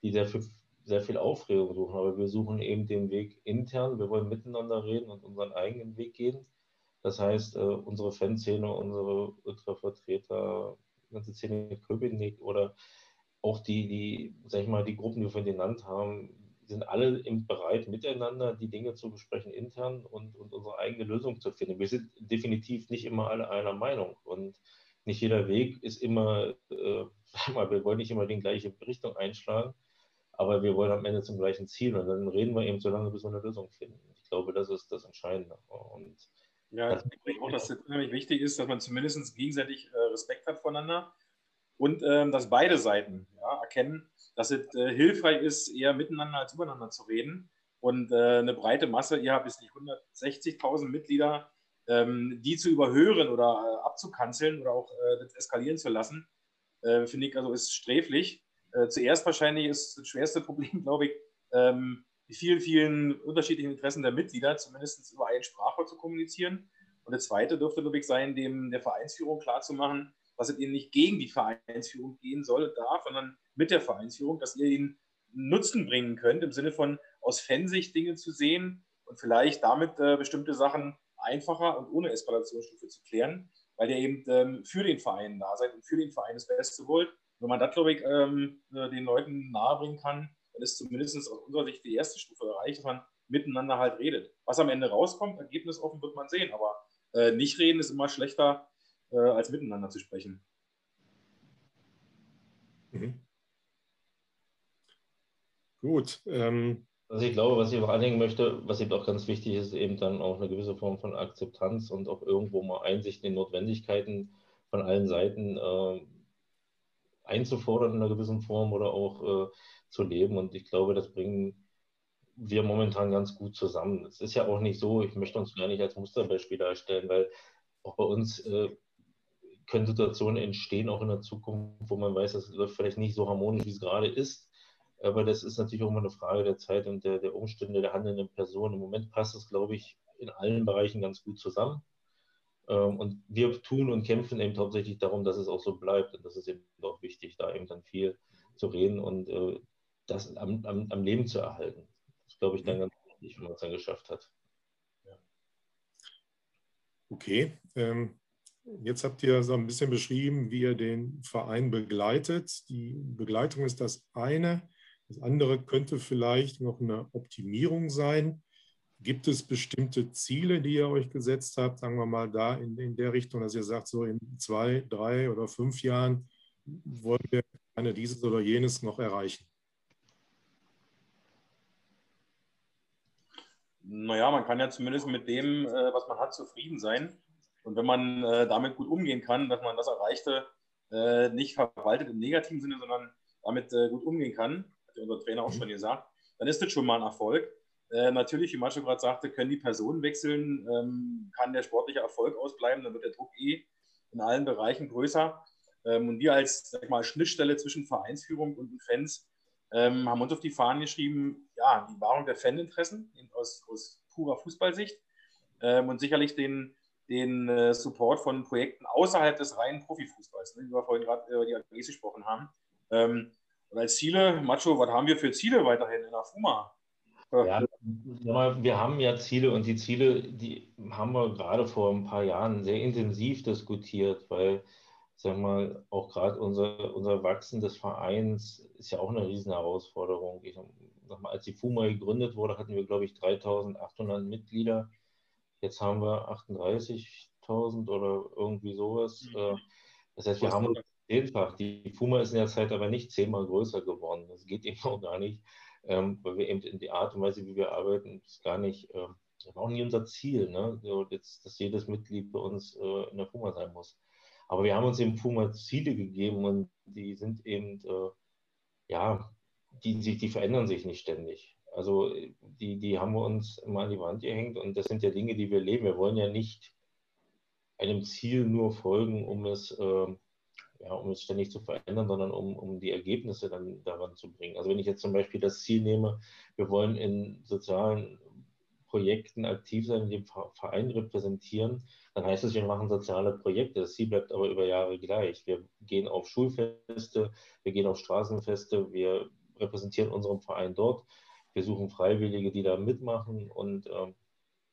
die sehr viel, sehr viel Aufregung suchen. Aber wir suchen eben den Weg intern. Wir wollen miteinander reden und unseren eigenen Weg gehen. Das heißt, äh, unsere Fanszene, unsere Ultravertreter, ganze Szene Köpenick oder auch die, die, sag ich mal, die Gruppen, die wir vorhin genannt haben, sind alle bereit, miteinander die Dinge zu besprechen intern und, und unsere eigene Lösung zu finden. Wir sind definitiv nicht immer alle einer Meinung und nicht jeder Weg ist immer, äh, mal, wir wollen nicht immer die gleiche Richtung einschlagen, aber wir wollen am Ende zum gleichen Ziel und dann reden wir eben so lange, bis wir eine Lösung finden. Ich glaube, das ist das Entscheidende. Und ja, ich denke auch, dass es unheimlich wichtig ist, dass man zumindest gegenseitig äh, Respekt hat voneinander und ähm, dass beide Seiten ja, erkennen, dass es äh, hilfreich ist, eher miteinander als übereinander zu reden. Und äh, eine breite Masse, ihr habt jetzt nicht 160.000 Mitglieder, ähm, die zu überhören oder äh, abzukanzeln oder auch äh, das eskalieren zu lassen, äh, finde ich also ist sträflich. zuerst wahrscheinlich ist das schwerste Problem, glaube ich, ähm, die vielen, vielen unterschiedlichen Interessen der Mitglieder zumindest über ein Sprachrohr zu kommunizieren. Und der zweite dürfte, ich, sein, dem der Vereinsführung klarzumachen, dass es ihnen nicht gegen die Vereinsführung gehen soll, darf, sondern mit der Vereinsführung, dass ihr ihnen Nutzen bringen könnt, im Sinne von aus Fansicht Dinge zu sehen und vielleicht damit äh, bestimmte Sachen einfacher und ohne Eskalationsstufe zu klären, weil ihr eben ähm, für den Verein da seid und für den Verein das Beste wollt. Wenn man das, glaube ich, ähm, äh, den Leuten nahebringen kann, dann ist zumindest aus unserer Sicht die erste Stufe erreicht, dass man miteinander halt redet. Was am Ende rauskommt, Ergebnis offen wird man sehen, aber äh, nicht reden ist immer schlechter, äh, als miteinander zu sprechen. Mhm. Gut. Ähm, also ich glaube, was ich auch anhängen möchte, was eben auch ganz wichtig ist, eben dann auch eine gewisse Form von Akzeptanz und auch irgendwo mal Einsicht in Notwendigkeiten von allen Seiten äh, einzufordern in einer gewissen Form oder auch äh, zu leben. Und ich glaube, das bringen wir momentan ganz gut zusammen. Es ist ja auch nicht so, ich möchte uns gar nicht als Musterbeispiel darstellen, weil auch bei uns äh, können Situationen entstehen, auch in der Zukunft, wo man weiß, das läuft vielleicht nicht so harmonisch, wie es gerade ist. Aber das ist natürlich auch immer eine Frage der Zeit und der, der Umstände der handelnden Person. Im Moment passt es, glaube ich, in allen Bereichen ganz gut zusammen. Ähm, und wir tun und kämpfen eben hauptsächlich darum, dass es auch so bleibt. Und das ist eben auch wichtig, da eben dann viel zu reden und äh, das am, am, am Leben zu erhalten. Das ist, glaube ich, dann mhm. ganz wichtig, wenn man es dann geschafft hat. Okay. Ähm, Jetzt habt ihr so ein bisschen beschrieben, wie ihr den Verein begleitet. Die Begleitung ist das eine. Das andere könnte vielleicht noch eine Optimierung sein. Gibt es bestimmte Ziele, die ihr euch gesetzt habt, sagen wir mal da in, in der Richtung, dass ihr sagt, so in zwei, drei oder fünf Jahren wollen wir eine dieses oder jenes noch erreichen? Naja, man kann ja zumindest mit dem, äh, was man hat, zufrieden sein. Und wenn man äh, damit gut umgehen kann, dass man das Erreichte äh, nicht verwaltet im negativen Sinne, sondern damit äh, gut umgehen kann, hat ja unser Trainer auch schon gesagt, dann ist das schon mal ein Erfolg. Äh, natürlich, wie Macho gerade sagte, können die Personen wechseln, ähm, kann der sportliche Erfolg ausbleiben, dann wird der Druck eh in allen Bereichen größer. Ähm, und wir als mal, Schnittstelle zwischen Vereinsführung und Fans ähm, haben uns auf die Fahnen geschrieben, ja, die Wahrung der Faninteressen aus, aus purer Fußballsicht ähm, und sicherlich den, den äh, Support von Projekten außerhalb des reinen Profifußballs, ne, wie wir vorhin gerade über die AGs gesprochen haben. Ähm, und als Ziele, Macho, was haben wir für Ziele weiterhin in der FUMA? Ja, wir haben ja Ziele und die Ziele, die haben wir gerade vor ein paar Jahren sehr intensiv diskutiert, weil, sag mal, auch gerade unser, unser Wachsen des Vereins ist ja auch eine riesen Herausforderung. Ich sag mal, als die FUMA gegründet wurde, hatten wir, glaube ich, 3800 Mitglieder. Jetzt haben wir 38.000 oder irgendwie sowas. Mhm. Äh, das heißt, wir haben uns zehnfach. Die FUMA ist in der Zeit aber nicht zehnmal größer geworden. Das geht eben auch gar nicht, ähm, weil wir eben in die Art und Weise, wie wir arbeiten, ist gar nicht, ähm, das war auch nie unser Ziel, ne? Jetzt, dass jedes Mitglied bei uns äh, in der FUMA sein muss. Aber wir haben uns eben FUMA Ziele gegeben und die sind eben, äh, ja, die, die, die verändern sich nicht ständig. Also die, die haben wir uns immer an die Wand gehängt und das sind ja Dinge, die wir leben. Wir wollen ja nicht einem Ziel nur folgen, um es, äh, ja, um es ständig zu verändern, sondern um, um die Ergebnisse dann daran zu bringen. Also wenn ich jetzt zum Beispiel das Ziel nehme, wir wollen in sozialen Projekten aktiv sein, den Verein repräsentieren, dann heißt es, wir machen soziale Projekte. Das Ziel bleibt aber über Jahre gleich. Wir gehen auf Schulfeste, wir gehen auf Straßenfeste, wir repräsentieren unseren Verein dort wir suchen Freiwillige, die da mitmachen und ähm,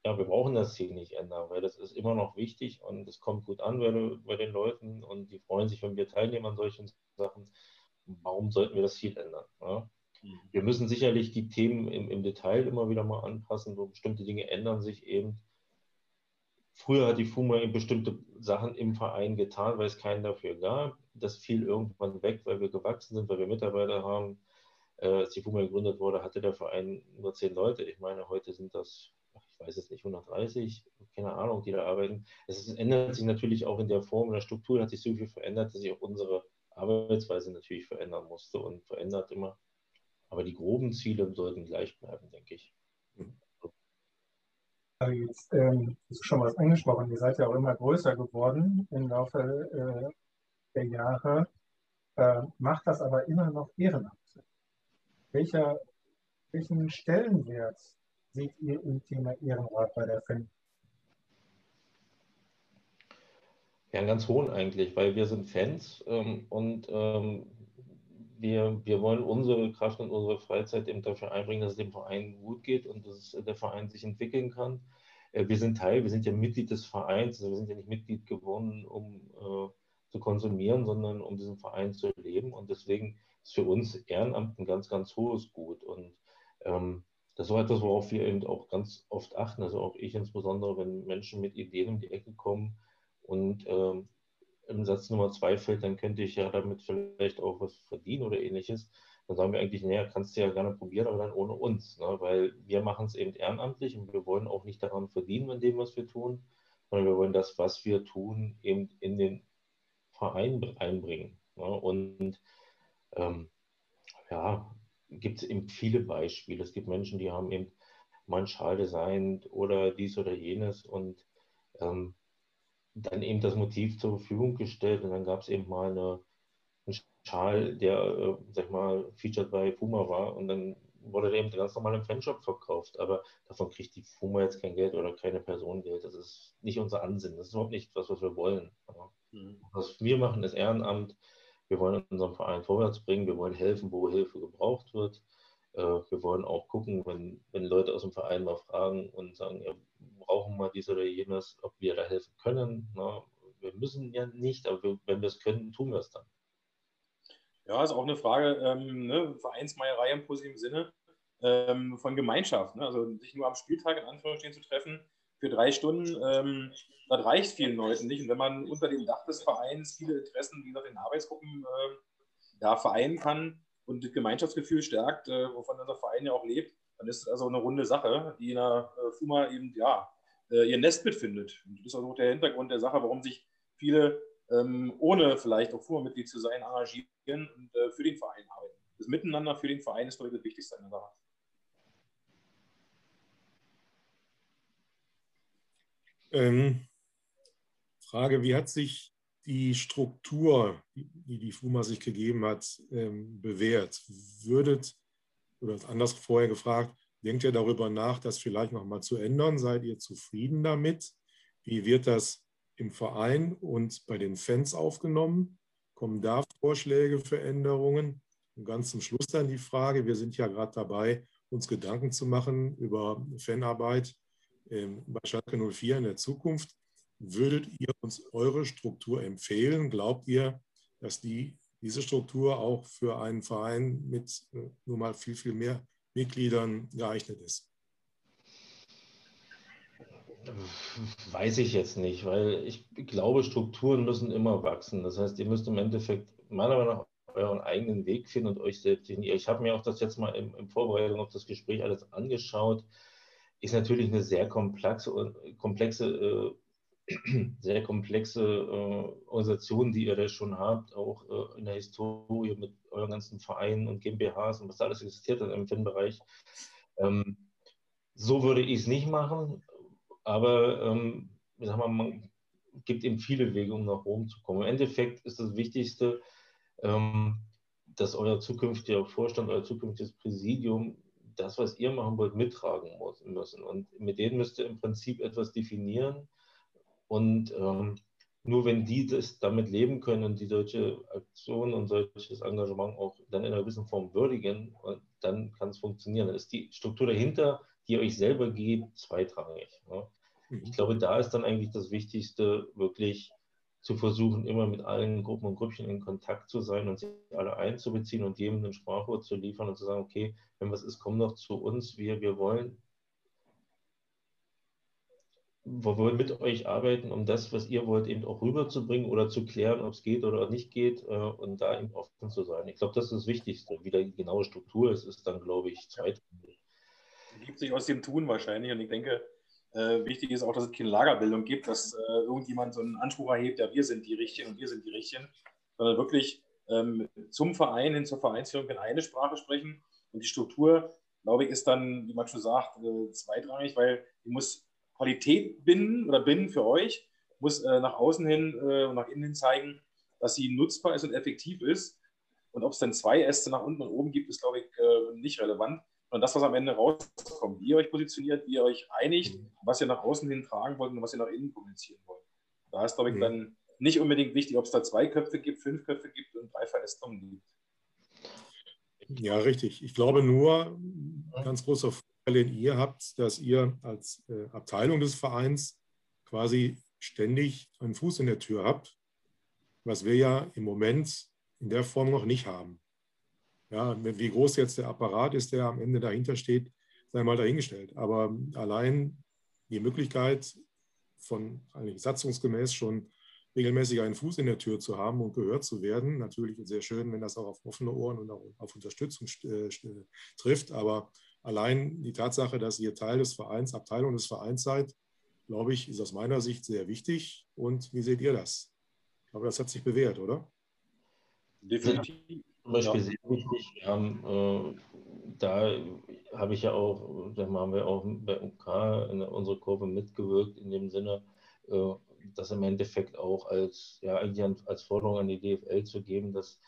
ja, wir brauchen das Ziel nicht ändern, weil das ist immer noch wichtig und es kommt gut an bei, bei, den Leuten und die freuen sich, wenn wir teilnehmen an solchen Sachen. Warum sollten wir das Ziel ändern? Ja? Mhm. Wir müssen sicherlich die Themen im, im, Detail immer wieder mal anpassen, so bestimmte Dinge ändern sich eben. Früher hat die FUMA eben bestimmte Sachen im Verein getan, weil es keinen dafür gab. Das fiel irgendwann weg, weil wir gewachsen sind, weil wir Mitarbeiter haben äh, als die FUMA gegründet wurde, hatte der Verein nur zehn Leute. Ich meine, heute sind das, ich weiß es nicht, 130, keine Ahnung, die da arbeiten. Es ändert sich natürlich auch in der Form, in der Struktur hat sich so viel verändert, dass sich auch unsere Arbeitsweise natürlich verändern musste und verändert immer. Aber die groben Ziele sollten gleich bleiben, denke ich. Also jetzt ähm, ist schon was angesprochen. Ihr seid ja auch immer größer geworden im Laufe äh, der Jahre. Äh, macht das aber immer noch ehrenamtlich welcher, welchen Stellenwert seht ihr im Thema Ehrenrat bei der FEN? Ja, einen ganz hohen eigentlich, weil wir sind Fans ähm, und ähm, wir, wir wollen unsere Kraft und unsere Freizeit eben dafür einbringen, dass es dem Verein gut geht und dass der Verein sich entwickeln kann. Äh, wir sind Teil, wir sind ja Mitglied des Vereins, also wir sind ja nicht Mitglied geworden, um äh, zu konsumieren, sondern um diesen Verein zu leben. Und deswegen ist für uns Ehrenamt ein ganz, ganz hohes Gut. Und ähm, das ist auch etwas, worauf wir eben auch ganz oft achten. Also auch ich insbesondere, wenn Menschen mit Ideen um die Ecke kommen und ähm, im Satz Nummer zwei fällt, dann könnte ich ja damit vielleicht auch was verdienen oder ähnliches. Dann sagen wir eigentlich, naja, kannst du ja gerne probieren, aber dann ohne uns. Ne? Weil wir machen es eben ehrenamtlich und wir wollen auch nicht daran verdienen an dem, was wir tun, sondern wir wollen das, was wir tun, eben in den Verein einbringen. Ne? Und ähm, ja, gibt es eben viele Beispiele. Es gibt Menschen, die haben eben mal einen Schal designt oder dies oder jenes und ähm, dann eben das Motiv zur Verfügung gestellt und dann gab es eben mal eine, einen Schal, der, äh, sag ich mal, featured bei Puma war und dann wurde der eben ganz normal im Fanshop verkauft, aber davon kriegt die Puma jetzt kein Geld oder keine Person Geld. Das ist nicht unser Ansinnen. Das ist überhaupt nicht das, was wir wollen. Mhm. Was wir machen, ist Ehrenamt. Wir wollen unseren Verein vorwärts bringen. Wir wollen helfen, wo Hilfe gebraucht wird. Äh, wir wollen auch gucken, wenn, wenn Leute aus dem Verein mal fragen und sagen, ja, brauchen wir dies oder jenes, ob wir da helfen können. Na, wir müssen ja nicht, aber wir, wenn wir es können, tun wir es dann. Ja, ist auch eine Frage, ähm, ne, Vereinsmeierei im positiven Sinne ähm, von Gemeinschaft. Ne? Also sich nur am Spieltag in Anführungsstrichen zu treffen für drei Stunden, ähm, das reicht vielen Leuten nicht. Und wenn man unter dem Dach des Vereins viele Interessen, wie gesagt, in Arbeitsgruppen äh, da vereinen kann und das Gemeinschaftsgefühl stärkt, äh, wovon unser Verein ja auch lebt, dann ist es also eine runde Sache, die in der äh, FUMA eben ja, äh, ihr Nest mitfindet. Und das ist also auch der Hintergrund der Sache, warum sich viele ähm, ohne vielleicht auch FUMA-Mitglied zu sein engagieren und äh, für den Verein arbeiten. Das Miteinander für den Verein ist, glaube ich, das Wichtigste an der Sache. Ähm, Frage, wie hat sich die Struktur, die die FUMA sich gegeben hat, ähm, bewährt? Würdet, oder anders vorher gefragt, denkt ihr darüber nach, das vielleicht nochmal zu ändern? Seid ihr zufrieden damit? Wie wird das im Verein und bei den Fans aufgenommen? Kommen da Vorschläge für Änderungen? Und ganz zum Schluss dann die Frage, wir sind ja gerade dabei, uns Gedanken zu machen über Fanarbeit ähm, bei Schalke 04 in der Zukunft. Würdet ihr uns eure Struktur empfehlen? Glaubt ihr, dass die, diese Struktur auch für einen Verein mit äh, nur mal viel, viel mehr Mitgliedern geeignet ist? Weiß ich jetzt nicht, weil ich glaube, Strukturen müssen immer wachsen. Das heißt, ihr müsst im Endeffekt meiner Meinung nach euren eigenen Weg finden und euch selbst definieren. Ich habe mir auch das jetzt mal in, in Vorbereitung auf das Gespräch alles angeschaut. Ist natürlich eine sehr komplexe, komplexe äh, sehr komplexe äh, Organisation, die ihr da schon habt, auch äh, in der Historie mit euren ganzen Vereinen und GmbHs und was da alles existiert hat im Fanbereich. Ähm, so würde ich es nicht machen, aber ähm, sag mal, man gibt eben viele Wege, um nach Rom zu kommen. Im Endeffekt ist das Wichtigste, ähm, dass euer zukünftiger Vorstand, euer zukünftiges Präsidium das, was ihr machen wollt, mittragen müssen. Und mit denen müsst ihr im Prinzip etwas definieren, und ähm, nur wenn die das damit leben können und die solche Aktionen und solches Engagement auch dann in einer gewissen Form würdigen, dann kann es funktionieren. Dann ist die Struktur dahinter, die ihr euch selber gebt, zweitrangig. Mhm. Ich glaube, da ist dann eigentlich das Wichtigste, wirklich zu versuchen, immer mit allen Gruppen und Grüppchen in Kontakt zu sein und sie alle einzubeziehen und jedem ein Sprachwort zu liefern und zu sagen, okay, wenn was ist, komm doch zu uns, wir, wir wollen wir wollen mit euch arbeiten, um das, was ihr wollt, eben auch rüberzubringen oder zu klären, ob es geht oder nicht geht äh, und da eben offen zu sein. Ich glaube, das ist das Wichtigste. Wie die genaue Struktur ist, ist dann, glaube ich, zweitrangig. Gibt sich aus dem Tun wahrscheinlich und ich denke, äh, wichtig ist auch, dass es keine Lagerbildung gibt, dass äh, irgendjemand so einen Anspruch erhebt, ja, wir sind die Richtigen und wir sind die Richtigen, sondern wirklich ähm, zum Verein hin zur Vereinsführung in eine Sprache sprechen und die Struktur, glaube ich, ist dann, wie man schon sagt, äh, zweitrangig, weil die muss Qualität binden oder binden für euch, muss äh, nach außen hin äh, und nach innen hin zeigen, dass sie nutzbar ist und effektiv ist. Und ob es dann zwei Äste nach unten und oben gibt, ist, glaube ich, äh, nicht relevant. Und das, was am Ende rauskommt, wie ihr euch positioniert, wie ihr euch einigt, was ihr nach außen hin tragen wollt und was ihr nach innen kommunizieren wollt. Da ist, glaube ich, mhm. dann nicht unbedingt wichtig, ob es da zwei Köpfe gibt, fünf Köpfe gibt und drei Verästelungen gibt. Ja, richtig. Ich glaube nur, ganz großer den ihr habt, dass ihr als äh, Abteilung des Vereins quasi ständig einen Fuß in der Tür habt, was wir ja im Moment in der Form noch nicht haben. Ja, wie groß jetzt der Apparat ist, der am Ende dahinter steht, sei mal dahingestellt. Aber allein die Möglichkeit, von eigentlich satzungsgemäß schon regelmäßig einen Fuß in der Tür zu haben und gehört zu werden. Natürlich sehr schön, wenn das auch auf offene Ohren und auch auf Unterstützung äh, trifft. Aber allein die Tatsache, dass ihr Teil des Vereins, Abteilung des Vereins seid, glaube ich, ist aus meiner Sicht sehr wichtig. Und wie seht ihr das? Ich glaube, das hat sich bewährt, oder? Definitiv. Zum Beispiel ja. sehr wichtig. Wir haben, äh, da habe ich ja auch, da haben wir auch bei UK in unserer Kurve mitgewirkt, in dem Sinne, äh, das im Endeffekt auch als, ja, eigentlich als Forderung an die DFL zu geben, dass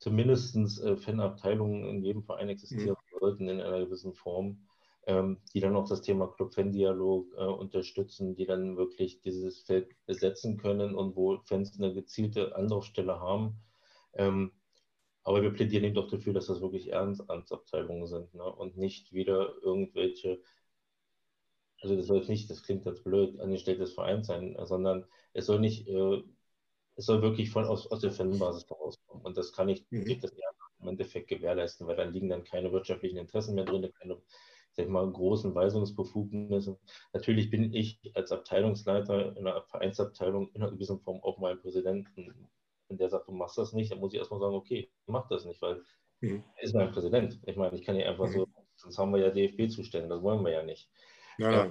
zumindest äh, Fanabteilungen in jedem Verein existieren. Sollten in einer gewissen Form, ähm, die dann auch das Thema Club-Fan-Dialog äh, unterstützen, die dann wirklich dieses Feld besetzen können und wo Fans eine gezielte Anlaufstelle haben. Ähm, aber wir plädieren eben doch dafür, dass das wirklich Ehrenamtsabteilungen sind ne? und nicht wieder irgendwelche also das soll nicht, das klingt jetzt blöd, Angestellte des Vereins sein, sondern es soll nicht, äh, es soll wirklich von aus, aus der Fanbasis herauskommen. Und das kann ich mhm. durch das im Endeffekt gewährleisten, weil dann liegen dann keine wirtschaftlichen Interessen mehr drin, keine sag ich mal, großen Weisungsbefugnisse. Natürlich bin ich als Abteilungsleiter in einer Vereinsabteilung in einer gewissen Form auch mal Präsidenten. Wenn der sagt, du machst das nicht, dann muss ich erstmal sagen, okay, mach das nicht, weil mhm. er ist mein Präsident. Ich meine, ich kann ja einfach mhm. so, sonst haben wir ja DFB-Zustände, das wollen wir ja nicht. Ja,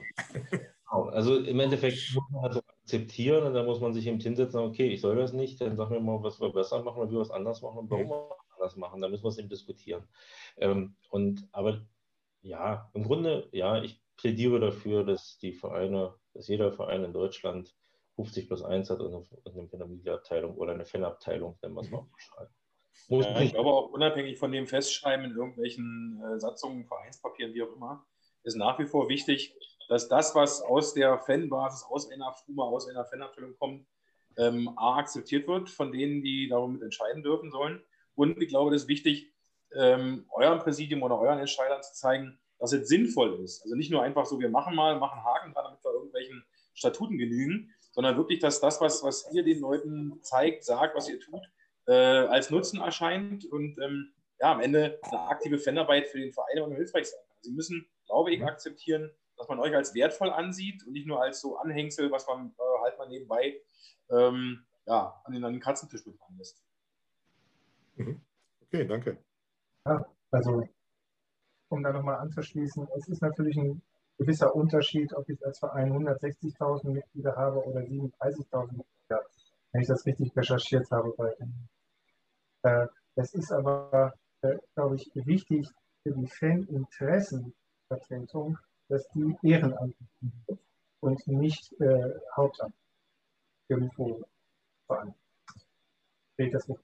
genau. Also im Endeffekt muss man halt so akzeptieren und dann muss man sich eben hinsetzen, okay, ich soll das nicht, dann sag mir mal, was wir besser machen oder wie wir was anders machen und warum mhm. wir anders machen. Dann müssen wir es eben diskutieren. Ähm, und aber ja, im Grunde, ja, ich plädiere dafür, dass die Vereine, dass jeder Verein in Deutschland 50 plus 1 hat und eine Familienabteilung oder eine Fanabteilung, wenn man es mal beschreibt. Ja, ich glaube auch unabhängig von dem Festschreiben in irgendwelchen äh, Satzungen, Vereinspapieren, wie auch immer, ist nach wie vor wichtig, dass das, was aus der Fanbasis, aus einer FUMA, aus einer Fanabteilung kommt, ähm, A, akzeptiert wird von denen, die darum entscheiden dürfen sollen. Und ich glaube, das ist wichtig, ähm, eurem Präsidium oder euren Entscheidern zu zeigen, dass es sinnvoll ist. Also nicht nur einfach so, wir machen mal, machen Haken dran, damit wir irgendwelchen Statuten genügen, sondern wirklich, dass das, was, was ihr den Leuten zeigt, sagt, was ihr tut, äh, als Nutzen erscheint und ähm, ja, am Ende eine aktive Fanarbeit für den Verein und hilfreich sein kann. Sie müssen glaube ich, mhm. akzeptieren, dass man euch als wertvoll ansieht und nicht nur als so Anhängsel, was man äh, halt mal nebenbei ähm, ja, an den, an den Katzentisch mitfahren lässt. Mhm. Okay, danke. Ja, also, um da nochmal anzuschließen, es ist natürlich ein gewisser Unterschied, ob ich als Verein 160.000 Mitglieder habe oder 37.000 Mitglieder, wenn ich das richtig recherchiert habe. Äh, es ist aber, äh, glaube ich, wichtig für die Faninteressen Vertretung, dass die ehrenamtlich sind und nicht äh, Hauptamt irgendwo fahren. Sehe das nicht?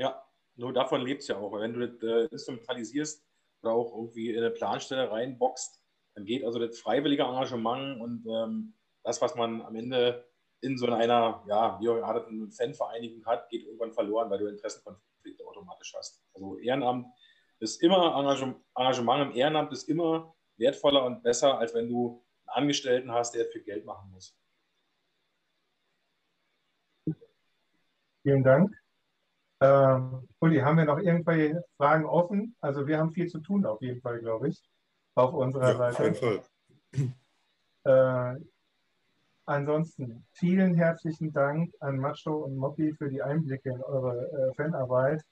Ja, nur davon lebt es ja auch. Wenn du das äh, instrumentalisierst oder auch irgendwie in eine Planstelle reinboxt, dann geht also das freiwillige Engagement und ähm, das, was man am Ende in so einer, ja, wie auch eine Fanvereinigung hat, geht irgendwann verloren, weil du Interessenkonflikte automatisch hast. Also Ehrenamt ist immer Engagement im Ehrenamt ist immer wertvoller und besser, als wenn du einen Angestellten hast, der viel Geld machen muss. Vielen Dank. Ähm, Uli, haben wir noch irgendwelche Fragen offen? Also wir haben viel zu tun auf jeden Fall, glaube ich, auf unserer ja, Seite. Auf jeden Fall. Äh, ansonsten vielen herzlichen Dank an Macho und Moppi für die Einblicke in eure äh, Fanarbeit.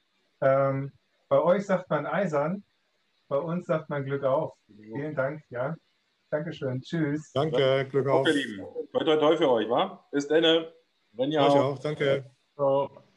Ähm, bei euch sagt man eisern, bei uns sagt man Glück auf. Vielen Dank, ja. Dankeschön. Tschüss. Danke, Glück auf. Okay, Lieben. Toi, toi, toi für euch, wa? Bis dann. Wenn ja. Auch. auch. Danke. Ciao.